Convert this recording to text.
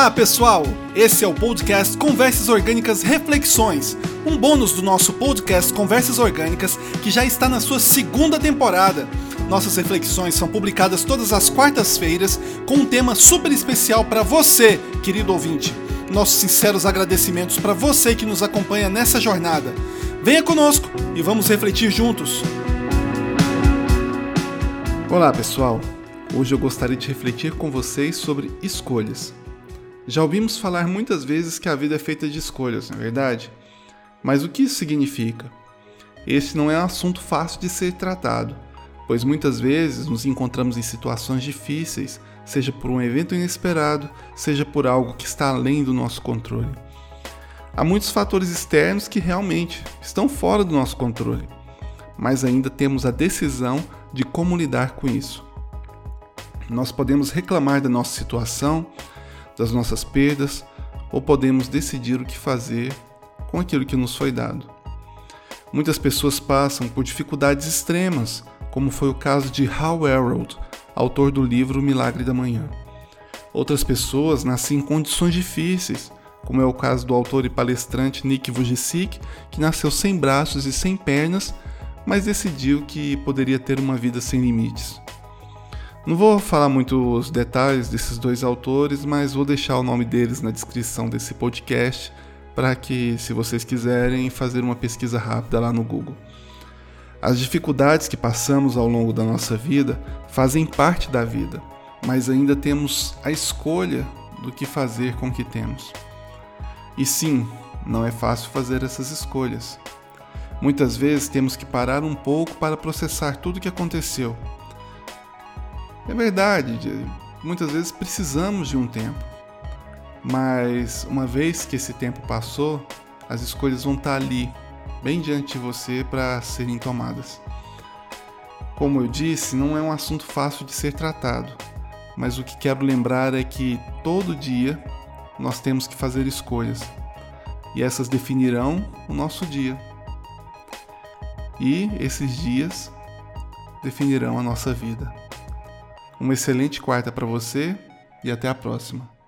Olá, pessoal! Esse é o podcast Conversas Orgânicas Reflexões, um bônus do nosso podcast Conversas Orgânicas que já está na sua segunda temporada. Nossas reflexões são publicadas todas as quartas-feiras com um tema super especial para você, querido ouvinte. Nossos sinceros agradecimentos para você que nos acompanha nessa jornada. Venha conosco e vamos refletir juntos. Olá, pessoal! Hoje eu gostaria de refletir com vocês sobre escolhas. Já ouvimos falar muitas vezes que a vida é feita de escolhas, não é verdade? Mas o que isso significa? Esse não é um assunto fácil de ser tratado, pois muitas vezes nos encontramos em situações difíceis, seja por um evento inesperado, seja por algo que está além do nosso controle. Há muitos fatores externos que realmente estão fora do nosso controle, mas ainda temos a decisão de como lidar com isso. Nós podemos reclamar da nossa situação, das nossas perdas, ou podemos decidir o que fazer com aquilo que nos foi dado. Muitas pessoas passam por dificuldades extremas, como foi o caso de Hal Elrod, autor do livro Milagre da Manhã. Outras pessoas nascem em condições difíceis, como é o caso do autor e palestrante Nick Vujicic, que nasceu sem braços e sem pernas, mas decidiu que poderia ter uma vida sem limites. Não vou falar muito os detalhes desses dois autores, mas vou deixar o nome deles na descrição desse podcast para que, se vocês quiserem, fazer uma pesquisa rápida lá no Google. As dificuldades que passamos ao longo da nossa vida fazem parte da vida, mas ainda temos a escolha do que fazer com o que temos. E sim, não é fácil fazer essas escolhas. Muitas vezes temos que parar um pouco para processar tudo o que aconteceu é verdade, muitas vezes precisamos de um tempo, mas uma vez que esse tempo passou, as escolhas vão estar ali, bem diante de você para serem tomadas. Como eu disse, não é um assunto fácil de ser tratado, mas o que quero lembrar é que todo dia nós temos que fazer escolhas e essas definirão o nosso dia. E esses dias definirão a nossa vida. Uma excelente quarta para você e até a próxima.